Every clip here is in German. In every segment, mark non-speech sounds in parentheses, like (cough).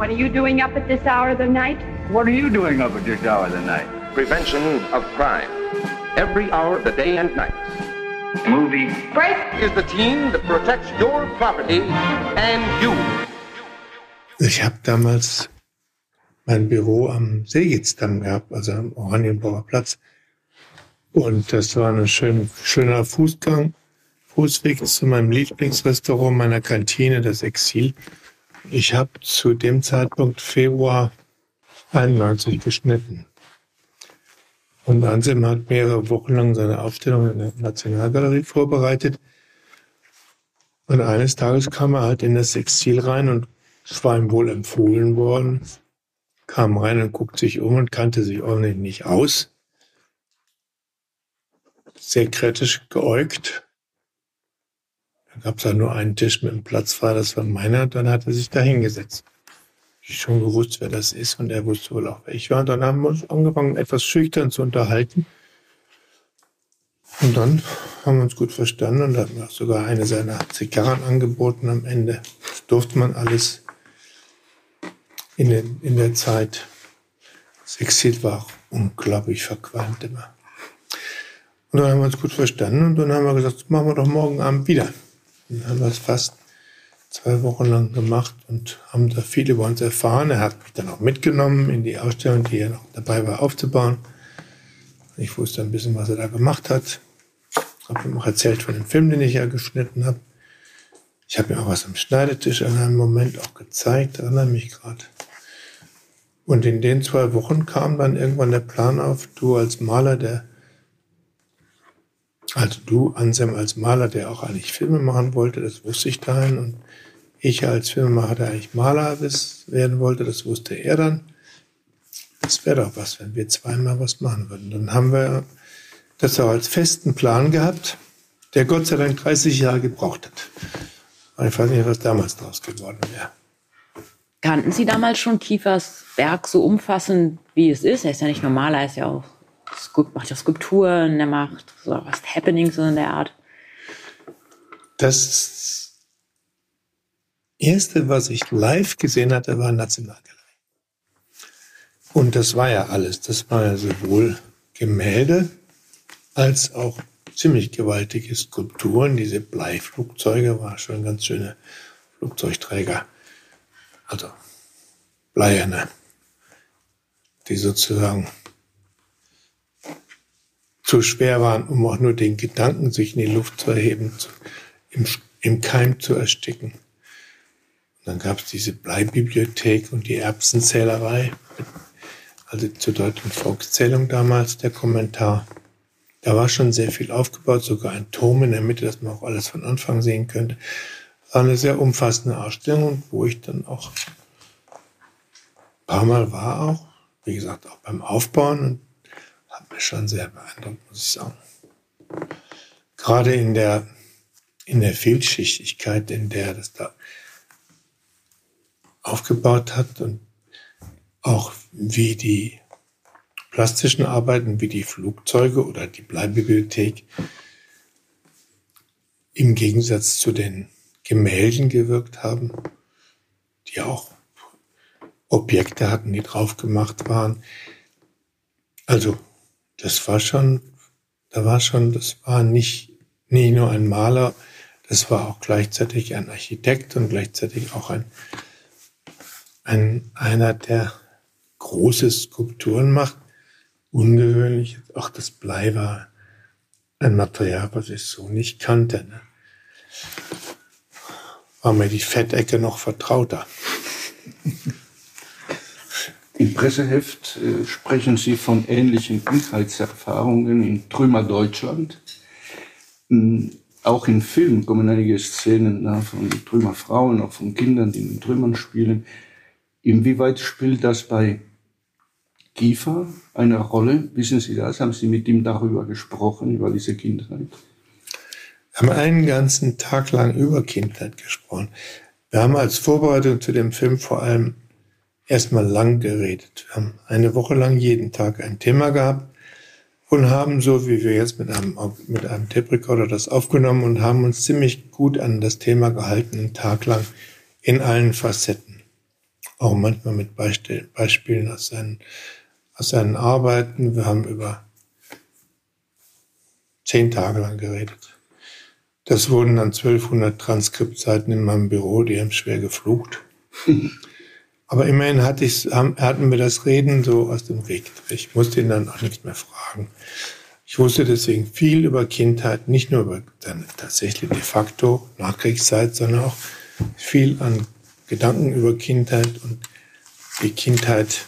What are you doing up at this hour of the night? What are you doing up at this hour of the night? Prevention of crime. Every hour of the day and night. Movie. Break! Is the team that protects your property and you. Ich habe damals mein Büro am Seegitzdamm gehabt, also am Oranienburger Platz. Und das war ein schön, schöner Fußgang, Fußweg zu meinem Lieblingsrestaurant, meiner Kantine, das Exil. Ich habe zu dem Zeitpunkt Februar 91 geschnitten. Und Anselm hat mehrere Wochen lang seine Aufstellung in der Nationalgalerie vorbereitet. Und eines Tages kam er halt in das Exil rein und es war ihm wohl empfohlen worden, kam rein und guckt sich um und kannte sich ordentlich nicht aus. Sehr kritisch geäugt. Da gab es halt nur einen Tisch mit einem Platz frei, das war meiner, dann hat er sich da hingesetzt. Ich schon gewusst, wer das ist, und er wusste wohl auch, wer ich war. Und dann haben wir uns angefangen, etwas schüchtern zu unterhalten. Und dann haben wir uns gut verstanden und mir auch sogar eine seiner Zigarren angeboten am Ende. Das durfte man alles in, den, in der Zeit. Das Exil war unglaublich verqualmt immer. Und dann haben wir uns gut verstanden und dann haben wir gesagt, machen wir doch morgen Abend wieder. Dann haben wir es fast zwei Wochen lang gemacht und haben da viel über uns erfahren. Er hat mich dann auch mitgenommen in die Ausstellung, die er noch dabei war aufzubauen. Ich wusste ein bisschen, was er da gemacht hat. Habe ihm auch erzählt von dem Film, den ich ja geschnitten habe. Ich habe mir auch was am Schneidetisch in einem Moment auch gezeigt, erinnere mich gerade. Und in den zwei Wochen kam dann irgendwann der Plan auf, du als Maler, der, also du, Ansem als Maler, der auch eigentlich Filme machen wollte, das wusste ich dahin. Und ich als Filmemacher, der eigentlich Maler werden wollte, das wusste er dann. Das wäre doch was, wenn wir zweimal was machen würden. Dann haben wir das auch als festen Plan gehabt, der Gott sei Dank 30 Jahre gebraucht hat. ich weiß nicht, was damals daraus geworden wäre. Kannten Sie damals schon Kiefers Werk so umfassend, wie es ist? Er ist ja nicht normal, er ist ja auch, macht ja Skulpturen, er macht so was Happenings so in der Art. Das erste, was ich live gesehen hatte, war Nationalgalerie. Und das war ja alles. Das war ja sowohl Gemälde, als auch ziemlich gewaltige Skulpturen. Diese Bleiflugzeuge waren schon ganz schöne Flugzeugträger. Also bleierne, die sozusagen zu schwer waren, um auch nur den Gedanken, sich in die Luft zu erheben, zu, im, im Keim zu ersticken. Und dann gab es diese Bleibibliothek und die Erbsenzählerei, also zur deutschen Volkszählung damals der Kommentar. Da war schon sehr viel aufgebaut, sogar ein Turm in der Mitte, dass man auch alles von Anfang sehen könnte. War eine sehr umfassende Ausstellung, wo ich dann auch ein paar Mal war auch, wie gesagt, auch beim Aufbauen und hat mich schon sehr beeindruckt, muss ich sagen. Gerade in der, in der Vielschichtigkeit, in der das da aufgebaut hat und auch wie die plastischen Arbeiten wie die Flugzeuge oder die Bleibibliothek im Gegensatz zu den Gemälden gewirkt haben, die auch Objekte hatten, die drauf gemacht waren. Also, das war schon, da war schon, das war nicht, nicht nur ein Maler, das war auch gleichzeitig ein Architekt und gleichzeitig auch ein, ein einer, der große Skulpturen macht ungewöhnlich. Auch das Blei war ein Material, was ich so nicht kannte. Ne? War mir die Fettecke noch vertrauter. (laughs) Im Presseheft äh, sprechen Sie von ähnlichen Kindheitserfahrungen in Trümmer Deutschland. Ähm, auch in Filmen kommen einige Szenen na, von Trümmerfrauen, auch von Kindern, die in Trümmern spielen. Inwieweit spielt das bei Kiefer eine Rolle? Wissen Sie das? Haben Sie mit ihm darüber gesprochen, über diese Kindheit? Wir haben einen ganzen Tag lang über Kindheit gesprochen. Wir haben als Vorbereitung zu dem Film vor allem erstmal lang geredet. Wir haben eine Woche lang jeden Tag ein Thema gehabt und haben so, wie wir jetzt mit einem, mit einem Tape-Recorder das aufgenommen und haben uns ziemlich gut an das Thema gehalten, einen Tag lang in allen Facetten. auch manchmal mit Beispielen aus seinen, aus seinen Arbeiten. Wir haben über zehn Tage lang geredet. Das wurden dann 1200 Transkriptseiten in meinem Büro, die haben schwer geflucht. (laughs) Aber immerhin hatte ich, hatten wir das Reden so aus dem Weg. Ich musste ihn dann auch nicht mehr fragen. Ich wusste deswegen viel über Kindheit, nicht nur über seine tatsächlich de facto Nachkriegszeit, sondern auch viel an Gedanken über Kindheit und wie Kindheit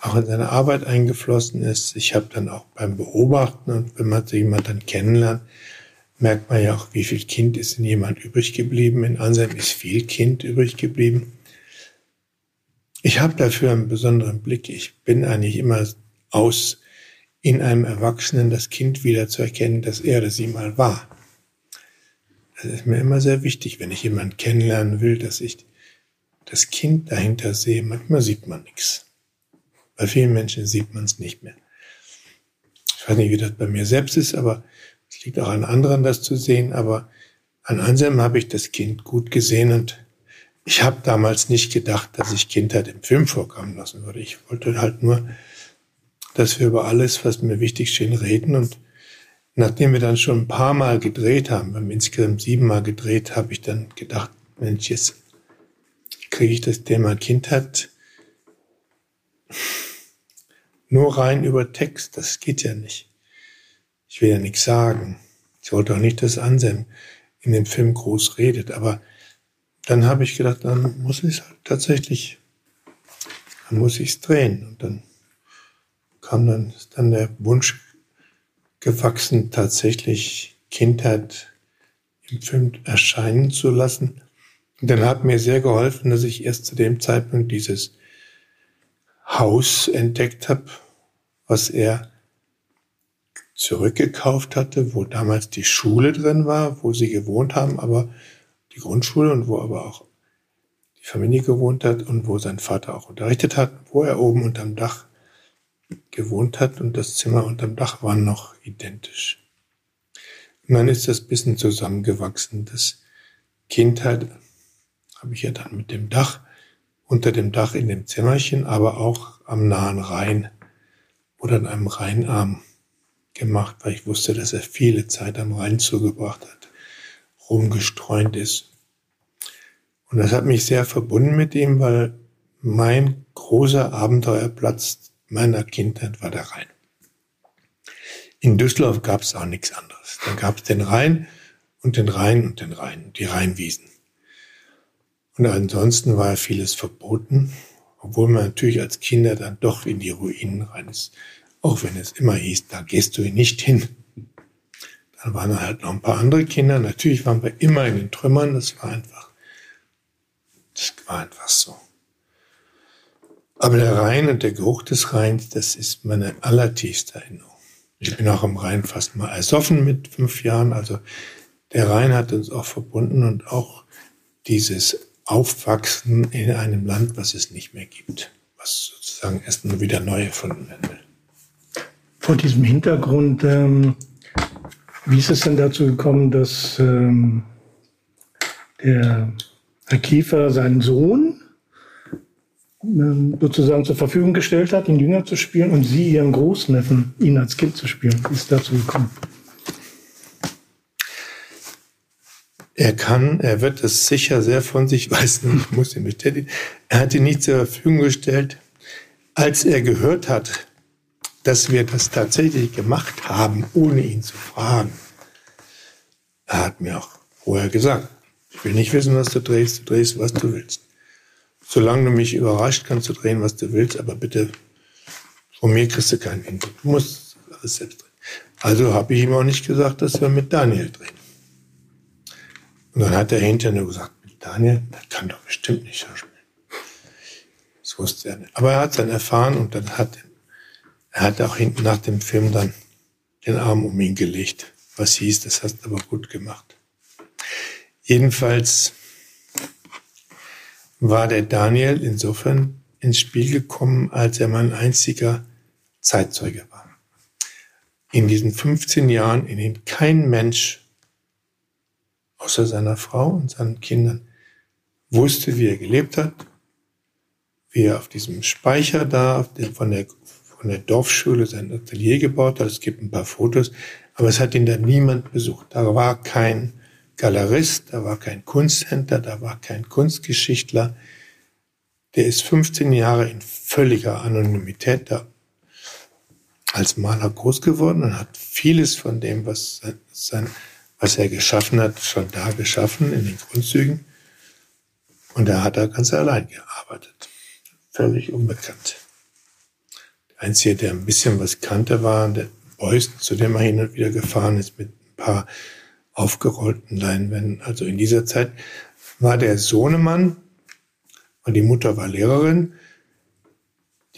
auch in seine Arbeit eingeflossen ist. Ich habe dann auch beim Beobachten und wenn man jemand dann kennenlernt, merkt man ja auch, wie viel Kind ist in jemand übrig geblieben. In Anselm ist viel Kind übrig geblieben. Ich habe dafür einen besonderen Blick. Ich bin eigentlich immer aus, in einem Erwachsenen das Kind wieder zu erkennen, dass er oder sie mal war. Das ist mir immer sehr wichtig, wenn ich jemanden kennenlernen will, dass ich das Kind dahinter sehe. Manchmal sieht man nichts. Bei vielen Menschen sieht man es nicht mehr. Ich weiß nicht, wie das bei mir selbst ist, aber es liegt auch an anderen, das zu sehen. Aber an Anselm habe ich das Kind gut gesehen und ich habe damals nicht gedacht, dass ich Kindheit im Film vorkommen lassen würde. Ich wollte halt nur, dass wir über alles, was mir wichtig schien, reden. Und nachdem wir dann schon ein paar Mal gedreht haben, wir haben insgesamt siebenmal gedreht, habe ich dann gedacht, Mensch, jetzt kriege ich das Thema Kindheit nur rein über Text. Das geht ja nicht. Ich will ja nichts sagen. Ich wollte auch nicht, dass Anselm in dem Film groß redet, aber dann habe ich gedacht, dann muss ich es halt tatsächlich, dann muss ich es drehen. Und dann kam dann, dann der Wunsch gewachsen, tatsächlich Kindheit im Film erscheinen zu lassen. Und dann hat mir sehr geholfen, dass ich erst zu dem Zeitpunkt dieses Haus entdeckt habe, was er zurückgekauft hatte, wo damals die Schule drin war, wo sie gewohnt haben, aber die Grundschule und wo aber auch die Familie gewohnt hat und wo sein Vater auch unterrichtet hat, wo er oben unterm Dach gewohnt hat und das Zimmer unterm Dach waren noch identisch. Und dann ist das bisschen zusammengewachsen. Das Kindheit habe ich ja dann mit dem Dach, unter dem Dach in dem Zimmerchen, aber auch am nahen Rhein oder an einem Rheinarm gemacht, weil ich wusste, dass er viele Zeit am Rhein zugebracht hat rumgestreunt ist. Und das hat mich sehr verbunden mit ihm, weil mein großer Abenteuerplatz meiner Kindheit war der Rhein. In Düsseldorf gab es auch nichts anderes. Da gab es den Rhein und den Rhein und den Rhein, die Rheinwiesen. Und ansonsten war vieles verboten, obwohl man natürlich als Kinder dann doch in die Ruinen rein ist. Auch wenn es immer hieß, da gehst du nicht hin. Dann waren halt noch ein paar andere Kinder. Natürlich waren wir immer in den Trümmern. Das war einfach, das war einfach so. Aber der Rhein und der Geruch des Rheins, das ist meine allertiefste Erinnerung. Ich bin auch am Rhein fast mal ersoffen mit fünf Jahren. Also der Rhein hat uns auch verbunden und auch dieses Aufwachsen in einem Land, was es nicht mehr gibt, was sozusagen erst nur wieder neu erfunden werden will. Vor diesem Hintergrund ähm, wie ist es denn dazu gekommen, dass ähm, der Herr Kiefer seinen Sohn ähm, sozusagen zur Verfügung gestellt hat, ihn Jünger zu spielen und Sie Ihren Großneffen, ihn als Kind zu spielen? Wie ist es dazu gekommen? Er kann, er wird es sicher sehr von sich (laughs) weisen, muss ihn bestätigen. Er hat ihn nicht zur Verfügung gestellt, als er gehört hat, dass wir das tatsächlich gemacht haben, ohne ihn zu fragen. Er hat mir auch vorher gesagt, ich will nicht wissen, was du drehst, du drehst, was du willst. Solange du mich überrascht, kannst du drehen, was du willst, aber bitte, von mir kriegst du keinen Input. Du musst alles selbst drehen. Also habe ich ihm auch nicht gesagt, dass wir mit Daniel drehen. Und dann hat er hinterher nur gesagt, mit Daniel, der kann doch bestimmt nicht schauspielen. Das wusste er nicht. Aber er hat es dann erfahren und dann hat er hat auch hinten nach dem Film dann den Arm um ihn gelegt, was hieß, das hast du aber gut gemacht. Jedenfalls war der Daniel insofern ins Spiel gekommen, als er mein einziger Zeitzeuge war. In diesen 15 Jahren, in denen kein Mensch außer seiner Frau und seinen Kindern wusste, wie er gelebt hat, wie er auf diesem Speicher da von, der, von der Dorfschule sein Atelier gebaut hat. Es gibt ein paar Fotos, aber es hat ihn da niemand besucht. Da war kein Galerist, da war kein Kunsthändler, da war kein Kunstgeschichtler. Der ist 15 Jahre in völliger Anonymität da als Maler groß geworden und hat vieles von dem, was, sein, was er geschaffen hat, schon da geschaffen in den Grundzügen. Und er hat da ganz allein gearbeitet. Völlig unbekannt. Einzige, der ein bisschen was kannte, war der Beuys, zu dem er hin und wieder gefahren ist mit ein paar aufgerollten Leinwänden. Also in dieser Zeit war der Sohnemann und die Mutter war Lehrerin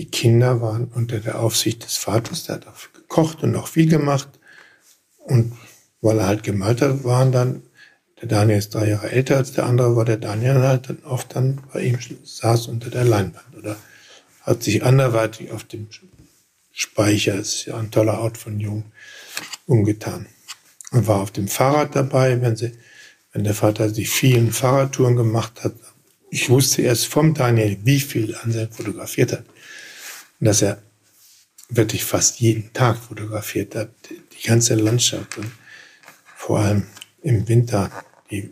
die Kinder waren unter der Aufsicht des Vaters, der hat auch gekocht und auch viel gemacht. Und weil er halt gemalt hat, waren dann, der Daniel ist drei Jahre älter als der andere, war der Daniel halt dann oft dann bei ihm saß unter der Leinwand oder hat sich anderweitig auf dem Speicher, ist ja ein toller Ort von Jung, umgetan. Und war auf dem Fahrrad dabei, wenn sie, wenn der Vater die vielen Fahrradtouren gemacht hat. Ich wusste erst vom Daniel, wie viel Anselm fotografiert hat dass er wirklich fast jeden Tag fotografiert hat, die ganze Landschaft und vor allem im Winter, die,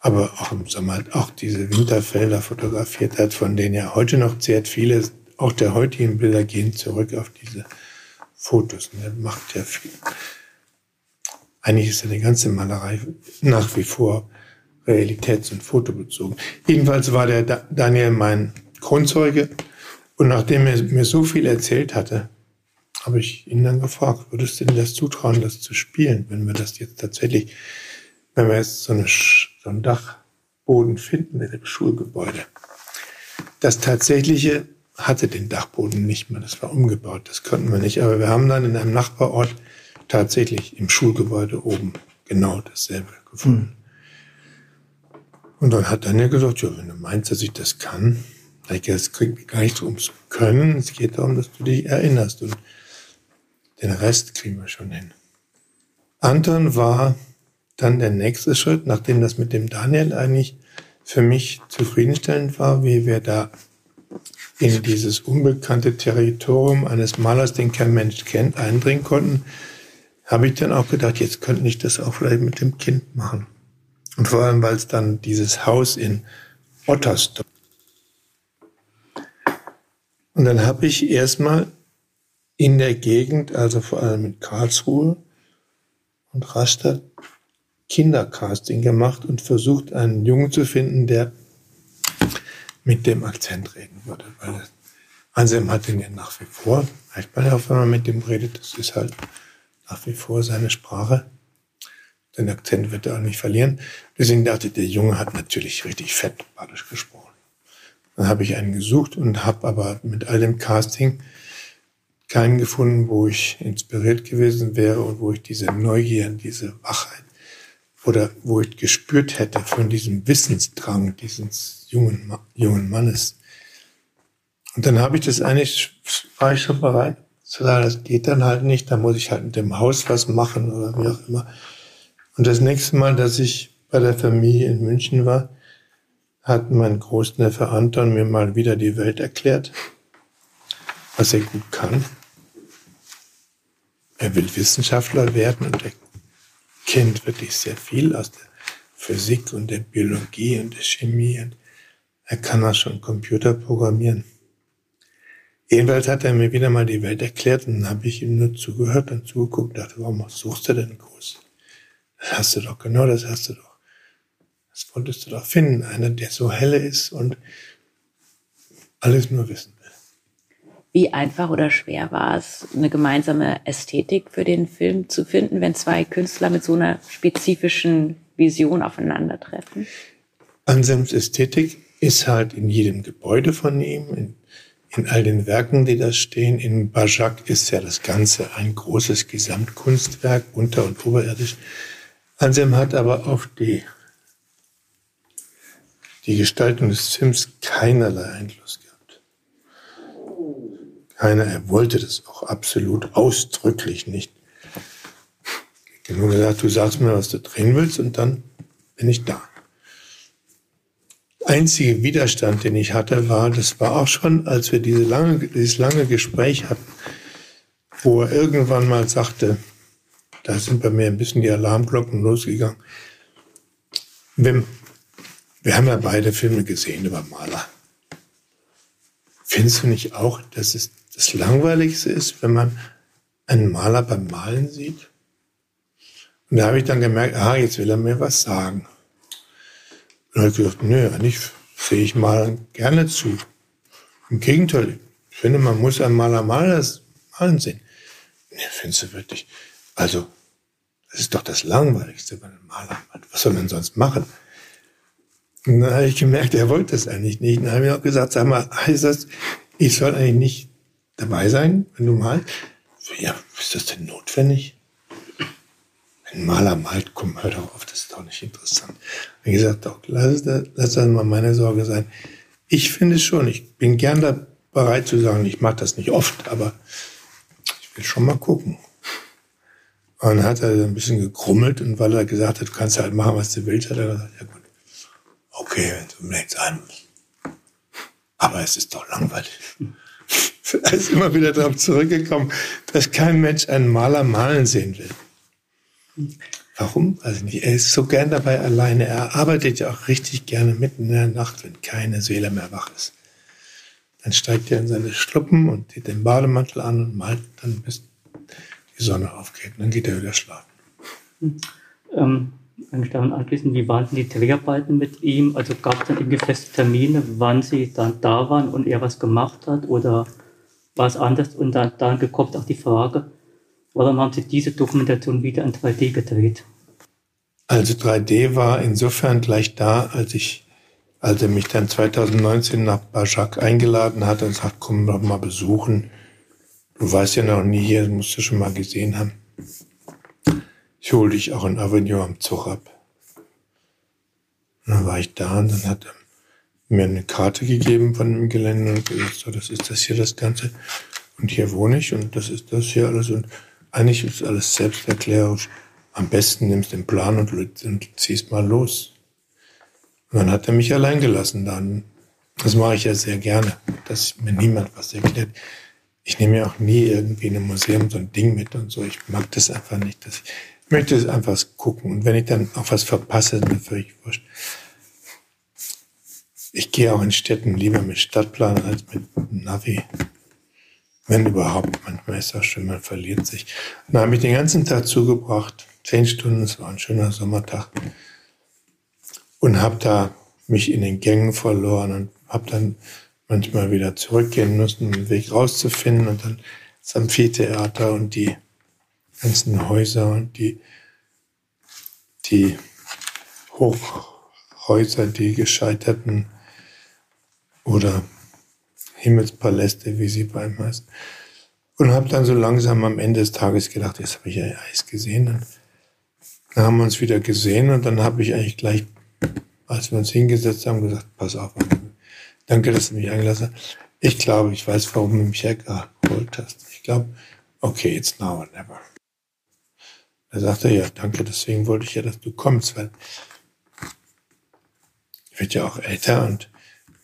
aber auch im Sommer auch diese Winterfelder fotografiert hat, von denen er heute noch zehrt. Viele, auch der heutigen Bilder gehen zurück auf diese Fotos und er macht ja viel. Eigentlich ist eine ganze Malerei nach wie vor realitäts- und fotobezogen. Jedenfalls war der Daniel mein Kronzeuge und nachdem er mir so viel erzählt hatte, habe ich ihn dann gefragt, würdest du dir das zutrauen, das zu spielen, wenn wir das jetzt tatsächlich, wenn wir jetzt so, eine, so einen Dachboden finden in dem Schulgebäude. Das tatsächliche hatte den Dachboden nicht mehr, das war umgebaut, das konnten wir nicht. Aber wir haben dann in einem Nachbarort tatsächlich im Schulgebäude oben genau dasselbe gefunden. Mhm. Und dann hat Daniel gesagt, ja, wenn du meinst, dass ich das kann, es geht gar nicht ums Können, es geht darum, dass du dich erinnerst und den Rest kriegen wir schon hin. Anton war dann der nächste Schritt, nachdem das mit dem Daniel eigentlich für mich zufriedenstellend war, wie wir da in dieses unbekannte Territorium eines Malers, den kein Mensch kennt, eindringen konnten, habe ich dann auch gedacht, jetzt könnte ich das auch vielleicht mit dem Kind machen. Und vor allem, weil es dann dieses Haus in Ottersdorf und dann habe ich erstmal in der Gegend, also vor allem in Karlsruhe und Rastatt, Kindercasting gemacht und versucht, einen Jungen zu finden, der mit dem Akzent reden würde. Weil Anselm hat ihn ja nach wie vor, merkt man ja auch, wenn man mit dem redet, das ist halt nach wie vor seine Sprache. Den Akzent wird er auch nicht verlieren. Deswegen dachte ich, der Junge hat natürlich richtig fett badisch gesprochen. Dann habe ich einen gesucht und habe aber mit all dem Casting keinen gefunden, wo ich inspiriert gewesen wäre und wo ich diese Neugier, diese Wachheit oder wo ich gespürt hätte von diesem Wissensdrang dieses jungen, jungen Mannes. Und dann habe ich das eigentlich, war ich schon bereit zu sagen, das geht dann halt nicht, da muss ich halt mit dem Haus was machen oder wie auch immer. Und das nächste Mal, dass ich bei der Familie in München war, hat mein Großneffe Anton mir mal wieder die Welt erklärt, was er gut kann. Er will Wissenschaftler werden und er kennt wirklich sehr viel aus der Physik und der Biologie und der Chemie. Und er kann auch schon Computer programmieren. Jedenfalls hat er mir wieder mal die Welt erklärt und dann habe ich ihm nur zugehört und zugeguckt und dachte, warum suchst du denn groß? Das hast du doch, genau das hast du doch. Das wolltest du doch finden, einer, der so helle ist und alles nur wissen. Wie einfach oder schwer war es, eine gemeinsame Ästhetik für den Film zu finden, wenn zwei Künstler mit so einer spezifischen Vision aufeinandertreffen? Anselms Ästhetik ist halt in jedem Gebäude von ihm, in, in all den Werken, die da stehen. In Bajak ist ja das Ganze ein großes Gesamtkunstwerk, unter- und oberirdisch. Anselm hat aber auf die die Gestaltung des Films keinerlei Einfluss gehabt. Keiner, er wollte das auch absolut ausdrücklich nicht. Ich habe nur gesagt, du sagst mir, was du drehen willst und dann bin ich da. einzige Widerstand, den ich hatte, war, das war auch schon, als wir diese lange, dieses lange Gespräch hatten, wo er irgendwann mal sagte, da sind bei mir ein bisschen die Alarmglocken losgegangen. Wim, wir haben ja beide Filme gesehen über Maler. Findest du nicht auch, dass es das Langweiligste ist, wenn man einen Maler beim Malen sieht? Und da habe ich dann gemerkt, ah, jetzt will er mir was sagen. Und dann habe ich gesagt, nö, eigentlich sehe ich Malern gerne zu. Im Gegenteil, ich finde, man muss einen Maler malen sehen. Nee, findest du wirklich? Also, das ist doch das Langweiligste, wenn ein Maler malt. Was soll man sonst machen? Und dann habe ich gemerkt, er wollte das eigentlich nicht. Und dann habe ich auch gesagt, sag mal, heißt das, ich soll eigentlich nicht dabei sein, wenn du malst? Ja, ist das denn notwendig? Ein Maler malt, komm, hör doch auf, das ist doch nicht interessant. Ich gesagt, doch, lass, das, lass das mal meine Sorge sein. Ich finde es schon, ich bin gern da bereit zu sagen, ich mache das nicht oft, aber ich will schon mal gucken. Und dann hat er ein bisschen gekrummelt und weil er gesagt hat, du kannst halt machen, was du willst, hat er gesagt, ja gut, okay, wenn du mir nichts ein Aber es ist doch langweilig. (laughs) er ist immer wieder darauf zurückgekommen, dass kein Mensch einen Maler malen sehen will. Warum? Also nicht. Er ist so gern dabei alleine. Er arbeitet ja auch richtig gerne mitten in der Nacht, wenn keine Seele mehr wach ist. Dann steigt er in seine Schluppen und zieht den Bademantel an und malt dann, bis die Sonne aufgeht. Dann geht er wieder schlafen. Ähm, eigentlich daran anschließend, wie waren denn die Dreharbeiten mit ihm? Also gab es dann irgendwie feste Termine, wann sie dann da waren und er was gemacht hat? Oder war es anders? Und dann, dann gekommen auch die Frage, Warum haben Sie diese Dokumentation wieder in 3D gedreht? Also 3D war insofern gleich da, als ich, als er mich dann 2019 nach Bajak eingeladen hat und sagt, komm doch mal besuchen. Du warst ja noch nie hier, musst du schon mal gesehen haben. Ich hole dich auch in Avignon am Zug ab. Und dann war ich da und dann hat er mir eine Karte gegeben von dem Gelände und gesagt, so, das ist das hier das Ganze. Und hier wohne ich und das ist das hier alles und eigentlich ist alles selbsterklärend. Am besten nimmst du den Plan und, und ziehst mal los. Und dann hat er mich allein gelassen dann. Das mache ich ja sehr gerne, dass mir niemand was erklärt. Ich nehme ja auch nie irgendwie in einem Museum so ein Ding mit und so. Ich mag das einfach nicht. Dass ich möchte es einfach gucken. Und wenn ich dann auch was verpasse, ist mir völlig wurscht. Ich gehe auch in Städten lieber mit Stadtplan als mit Navi. Wenn überhaupt, manchmal ist das schön, man verliert sich. Dann habe ich den ganzen Tag zugebracht, zehn Stunden, es war ein schöner Sommertag, und habe da mich in den Gängen verloren und habe dann manchmal wieder zurückgehen müssen, um den Weg rauszufinden und dann das Amphitheater und die ganzen Häuser und die, die Hochhäuser, die gescheiterten oder Himmelspaläste, wie sie beim heißen. Und habe dann so langsam am Ende des Tages gedacht, jetzt habe ich ja Eis gesehen. Dann, dann haben wir uns wieder gesehen und dann habe ich eigentlich gleich, als wir uns hingesetzt haben, gesagt, pass auf, danke, dass du mich eingelassen hast. Ich glaube, ich weiß, warum du mich hergeholt hast. Ich glaube, okay, it's now or never. Da sagte er, ja, danke, deswegen wollte ich ja, dass du kommst, weil ich werde ja auch älter und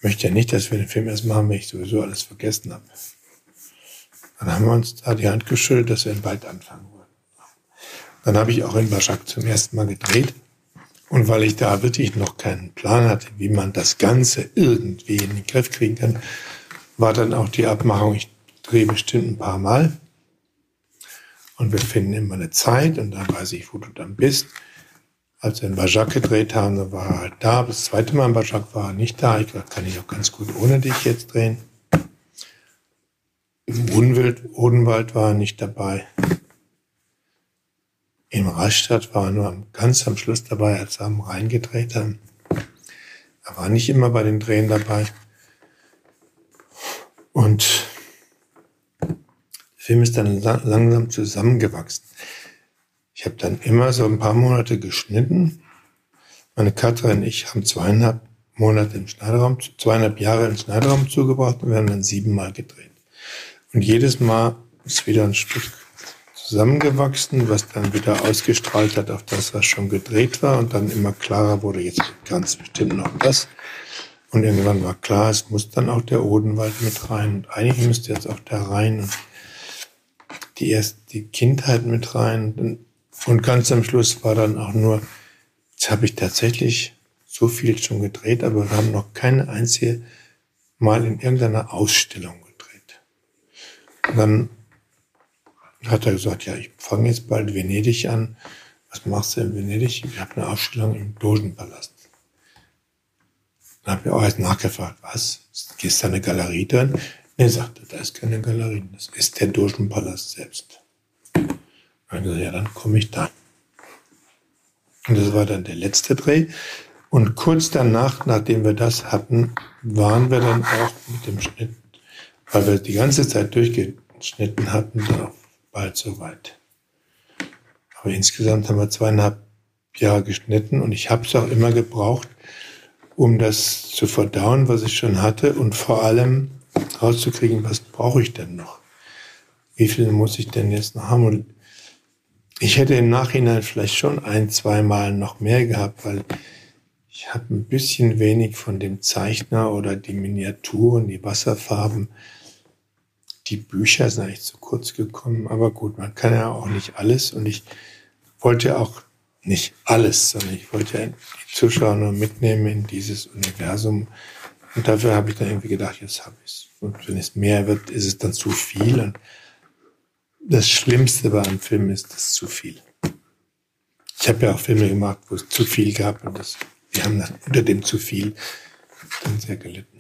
möchte ja nicht, dass wir den Film erst machen, wenn ich sowieso alles vergessen habe. Dann haben wir uns da die Hand geschüttelt, dass wir in Wald anfangen wollen. Dann habe ich auch in Baschak zum ersten Mal gedreht. Und weil ich da wirklich noch keinen Plan hatte, wie man das Ganze irgendwie in den Griff kriegen kann, war dann auch die Abmachung, ich drehe bestimmt ein paar Mal. Und wir finden immer eine Zeit und dann weiß ich, wo du dann bist als wir in Bajak gedreht haben, dann war er halt da. Das zweite Mal in Bajak war er nicht da. Ich glaube, kann ich auch ganz gut ohne dich jetzt drehen. Im Unwild, Odenwald war er nicht dabei. Im Rastatt war er nur ganz am Schluss dabei, als wir am Rhein gedreht haben. Er war nicht immer bei den Drehen dabei. Und Film ist dann langsam zusammengewachsen. Ich habe dann immer so ein paar Monate geschnitten. Meine Katrin und ich haben zweieinhalb Monate im Schneiderraum, zweieinhalb Jahre im Schneiderraum zugebracht und wir haben dann siebenmal gedreht. Und jedes Mal ist wieder ein Stück zusammengewachsen, was dann wieder ausgestrahlt hat auf das, was schon gedreht war und dann immer klarer wurde, jetzt ganz bestimmt noch das. Und irgendwann war klar, es muss dann auch der Odenwald mit rein. Und eigentlich müsste jetzt auch der Rhein und die erst die Kindheit mit rein. Und ganz am Schluss war dann auch nur, jetzt habe ich tatsächlich so viel schon gedreht, aber wir haben noch keine einzige Mal in irgendeiner Ausstellung gedreht. Und dann hat er gesagt, ja, ich fange jetzt bald Venedig an. Was machst du in Venedig? Ich habe eine Ausstellung im Dogenpalast. Dann habe ich auch erst nachgefragt, was? Ist da eine Galerie drin? Er sagte, da ist keine Galerie, das ist der Dogenpalast selbst. Gesagt, ja, dann komme ich da. Und das war dann der letzte Dreh. Und kurz danach, nachdem wir das hatten, waren wir dann auch mit dem Schnitt, weil wir die ganze Zeit durchgeschnitten hatten, dann auch bald soweit. Aber insgesamt haben wir zweieinhalb Jahre geschnitten und ich habe es auch immer gebraucht, um das zu verdauen, was ich schon hatte und vor allem rauszukriegen, was brauche ich denn noch? Wie viel muss ich denn jetzt noch haben? Und ich hätte im Nachhinein vielleicht schon ein, zwei Mal noch mehr gehabt, weil ich habe ein bisschen wenig von dem Zeichner oder die Miniaturen, die Wasserfarben. Die Bücher sind eigentlich zu kurz gekommen, aber gut, man kann ja auch nicht alles und ich wollte auch nicht alles, sondern ich wollte die Zuschauer nur mitnehmen in dieses Universum. Und dafür habe ich dann irgendwie gedacht, jetzt habe ich es. Und wenn es mehr wird, ist es dann zu viel. Und das Schlimmste bei einem Film ist das zu viel. Ich habe ja auch Filme gemacht, wo es zu viel gab und das, wir haben dann unter dem zu viel dann sehr gelitten.